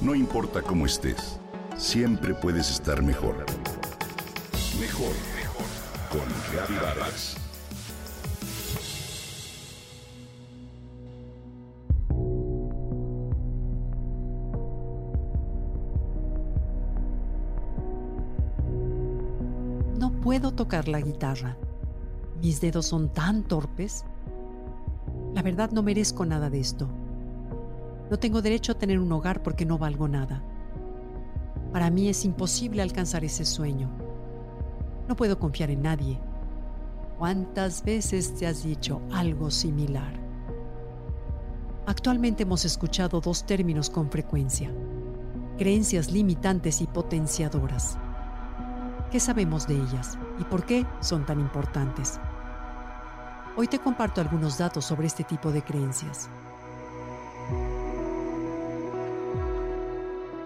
No importa cómo estés, siempre puedes estar mejor. Mejor, mejor. Con Vargas. No puedo tocar la guitarra. Mis dedos son tan torpes. La verdad no merezco nada de esto. No tengo derecho a tener un hogar porque no valgo nada. Para mí es imposible alcanzar ese sueño. No puedo confiar en nadie. ¿Cuántas veces te has dicho algo similar? Actualmente hemos escuchado dos términos con frecuencia. Creencias limitantes y potenciadoras. ¿Qué sabemos de ellas y por qué son tan importantes? Hoy te comparto algunos datos sobre este tipo de creencias.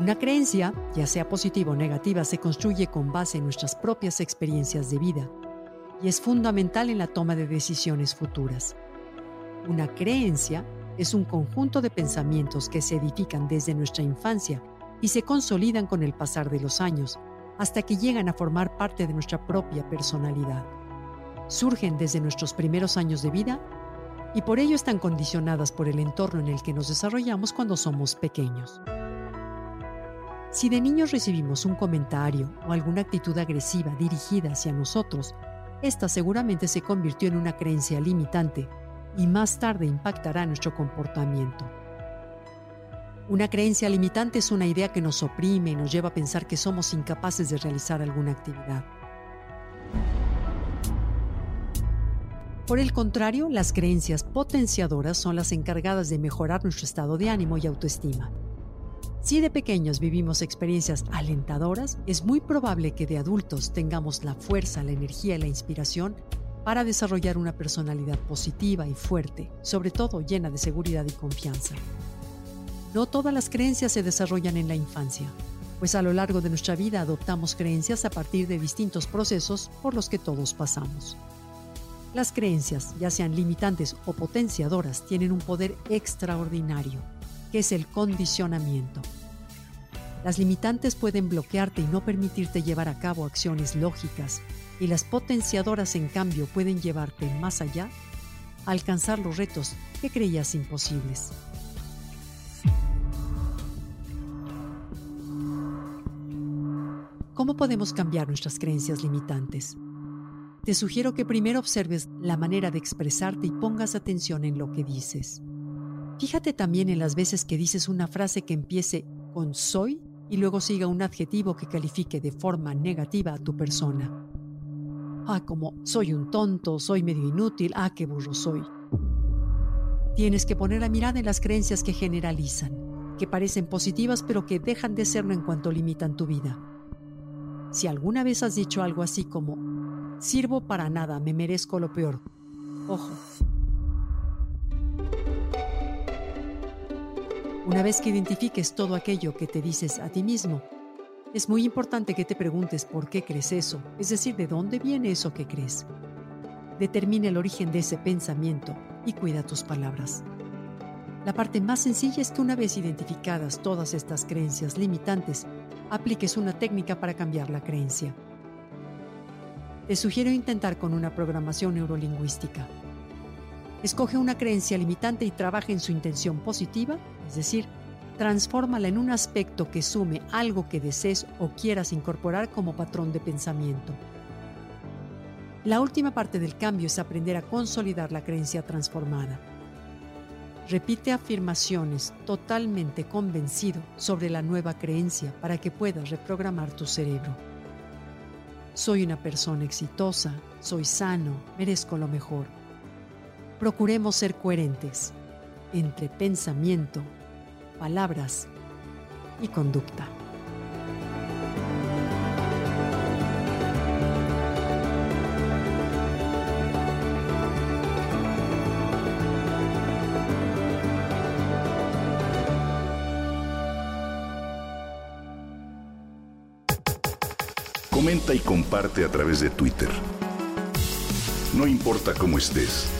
Una creencia, ya sea positiva o negativa, se construye con base en nuestras propias experiencias de vida y es fundamental en la toma de decisiones futuras. Una creencia es un conjunto de pensamientos que se edifican desde nuestra infancia y se consolidan con el pasar de los años hasta que llegan a formar parte de nuestra propia personalidad. Surgen desde nuestros primeros años de vida y por ello están condicionadas por el entorno en el que nos desarrollamos cuando somos pequeños. Si de niños recibimos un comentario o alguna actitud agresiva dirigida hacia nosotros, esta seguramente se convirtió en una creencia limitante y más tarde impactará nuestro comportamiento. Una creencia limitante es una idea que nos oprime y nos lleva a pensar que somos incapaces de realizar alguna actividad. Por el contrario, las creencias potenciadoras son las encargadas de mejorar nuestro estado de ánimo y autoestima. Si de pequeños vivimos experiencias alentadoras, es muy probable que de adultos tengamos la fuerza, la energía y la inspiración para desarrollar una personalidad positiva y fuerte, sobre todo llena de seguridad y confianza. No todas las creencias se desarrollan en la infancia, pues a lo largo de nuestra vida adoptamos creencias a partir de distintos procesos por los que todos pasamos. Las creencias, ya sean limitantes o potenciadoras, tienen un poder extraordinario que es el condicionamiento. Las limitantes pueden bloquearte y no permitirte llevar a cabo acciones lógicas, y las potenciadoras, en cambio, pueden llevarte más allá, a alcanzar los retos que creías imposibles. ¿Cómo podemos cambiar nuestras creencias limitantes? Te sugiero que primero observes la manera de expresarte y pongas atención en lo que dices. Fíjate también en las veces que dices una frase que empiece con soy y luego siga un adjetivo que califique de forma negativa a tu persona. Ah, como soy un tonto, soy medio inútil, ah, qué burro soy. Tienes que poner la mirada en las creencias que generalizan, que parecen positivas pero que dejan de serlo en cuanto limitan tu vida. Si alguna vez has dicho algo así como, sirvo para nada, me merezco lo peor, ojo, Una vez que identifiques todo aquello que te dices a ti mismo, es muy importante que te preguntes por qué crees eso, es decir, de dónde viene eso que crees. Determina el origen de ese pensamiento y cuida tus palabras. La parte más sencilla es que una vez identificadas todas estas creencias limitantes, apliques una técnica para cambiar la creencia. Te sugiero intentar con una programación neurolingüística. Escoge una creencia limitante y trabaja en su intención positiva, es decir, transfórmala en un aspecto que sume algo que desees o quieras incorporar como patrón de pensamiento. La última parte del cambio es aprender a consolidar la creencia transformada. Repite afirmaciones totalmente convencido sobre la nueva creencia para que puedas reprogramar tu cerebro. Soy una persona exitosa, soy sano, merezco lo mejor procuremos ser coherentes entre pensamiento, palabras y conducta. Comenta y comparte a través de Twitter. No importa cómo estés